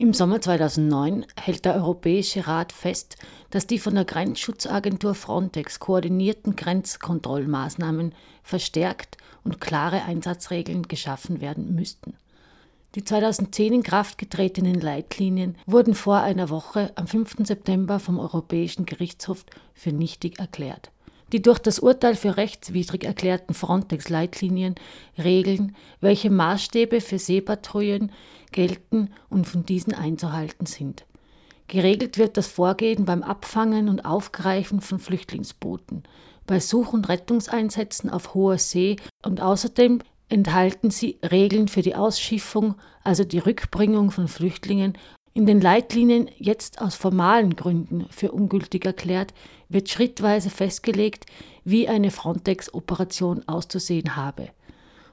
Im Sommer 2009 hält der Europäische Rat fest, dass die von der Grenzschutzagentur Frontex koordinierten Grenzkontrollmaßnahmen verstärkt und klare Einsatzregeln geschaffen werden müssten. Die 2010 in Kraft getretenen Leitlinien wurden vor einer Woche am 5. September vom Europäischen Gerichtshof für nichtig erklärt. Die durch das Urteil für rechtswidrig erklärten Frontex-Leitlinien regeln, welche Maßstäbe für Seepatrouillen gelten und von diesen einzuhalten sind. Geregelt wird das Vorgehen beim Abfangen und Aufgreifen von Flüchtlingsbooten, bei Such- und Rettungseinsätzen auf hoher See und außerdem enthalten sie Regeln für die Ausschiffung, also die Rückbringung von Flüchtlingen. In den Leitlinien, jetzt aus formalen Gründen für ungültig erklärt, wird schrittweise festgelegt, wie eine Frontex-Operation auszusehen habe.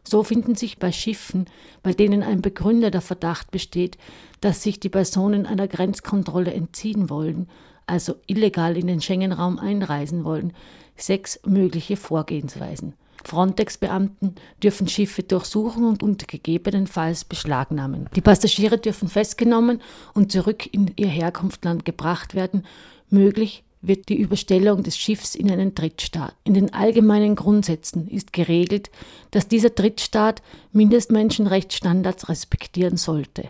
So finden sich bei Schiffen, bei denen ein begründeter Verdacht besteht, dass sich die Personen einer Grenzkontrolle entziehen wollen, also illegal in den Schengen-Raum einreisen wollen, sechs mögliche Vorgehensweisen. Frontex-Beamten dürfen Schiffe durchsuchen und unter gegebenenfalls beschlagnahmen. Die Passagiere dürfen festgenommen und zurück in ihr Herkunftsland gebracht werden. Möglich wird die Überstellung des Schiffs in einen Drittstaat. In den allgemeinen Grundsätzen ist geregelt, dass dieser Drittstaat Mindestmenschenrechtsstandards respektieren sollte.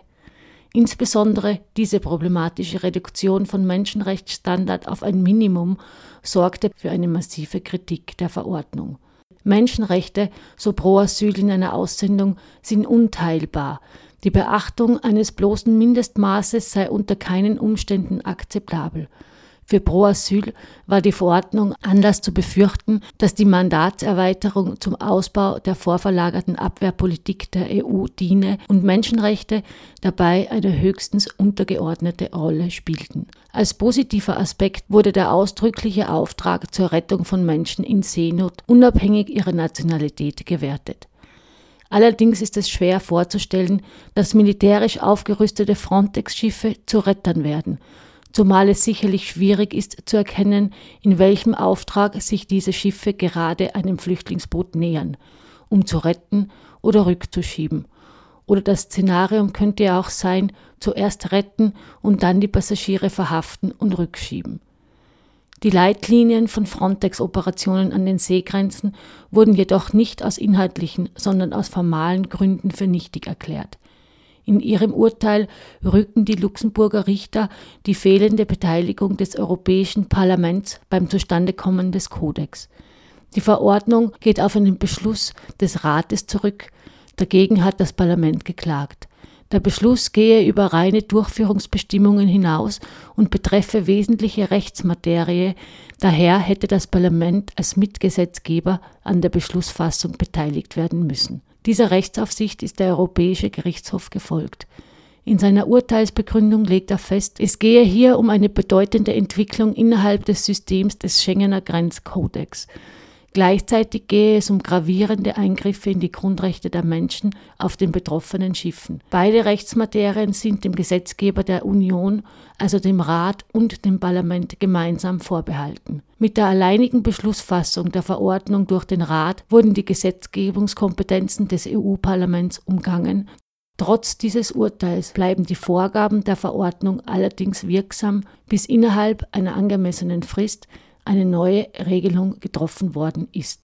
Insbesondere diese problematische Reduktion von Menschenrechtsstandard auf ein Minimum sorgte für eine massive Kritik der Verordnung. Menschenrechte, so pro Asyl in einer Aussendung, sind unteilbar. Die Beachtung eines bloßen Mindestmaßes sei unter keinen Umständen akzeptabel. Für Pro Asyl war die Verordnung Anlass zu befürchten, dass die Mandatserweiterung zum Ausbau der vorverlagerten Abwehrpolitik der EU diene und Menschenrechte dabei eine höchstens untergeordnete Rolle spielten. Als positiver Aspekt wurde der ausdrückliche Auftrag zur Rettung von Menschen in Seenot unabhängig ihrer Nationalität gewertet. Allerdings ist es schwer vorzustellen, dass militärisch aufgerüstete Frontex-Schiffe zu Rettern werden zumal es sicherlich schwierig ist zu erkennen, in welchem Auftrag sich diese Schiffe gerade einem Flüchtlingsboot nähern, um zu retten oder rückzuschieben. Oder das Szenarium könnte ja auch sein, zuerst retten und dann die Passagiere verhaften und rückschieben. Die Leitlinien von Frontex-Operationen an den Seegrenzen wurden jedoch nicht aus inhaltlichen, sondern aus formalen Gründen für nichtig erklärt. In ihrem Urteil rücken die Luxemburger Richter die fehlende Beteiligung des Europäischen Parlaments beim Zustandekommen des Kodex. Die Verordnung geht auf einen Beschluss des Rates zurück, dagegen hat das Parlament geklagt. Der Beschluss gehe über reine Durchführungsbestimmungen hinaus und betreffe wesentliche Rechtsmaterie, daher hätte das Parlament als Mitgesetzgeber an der Beschlussfassung beteiligt werden müssen. Dieser Rechtsaufsicht ist der Europäische Gerichtshof gefolgt. In seiner Urteilsbegründung legt er fest, es gehe hier um eine bedeutende Entwicklung innerhalb des Systems des Schengener Grenzkodex. Gleichzeitig gehe es um gravierende Eingriffe in die Grundrechte der Menschen auf den betroffenen Schiffen. Beide Rechtsmaterien sind dem Gesetzgeber der Union, also dem Rat und dem Parlament gemeinsam vorbehalten. Mit der alleinigen Beschlussfassung der Verordnung durch den Rat wurden die Gesetzgebungskompetenzen des EU-Parlaments umgangen. Trotz dieses Urteils bleiben die Vorgaben der Verordnung allerdings wirksam, bis innerhalb einer angemessenen Frist eine neue Regelung getroffen worden ist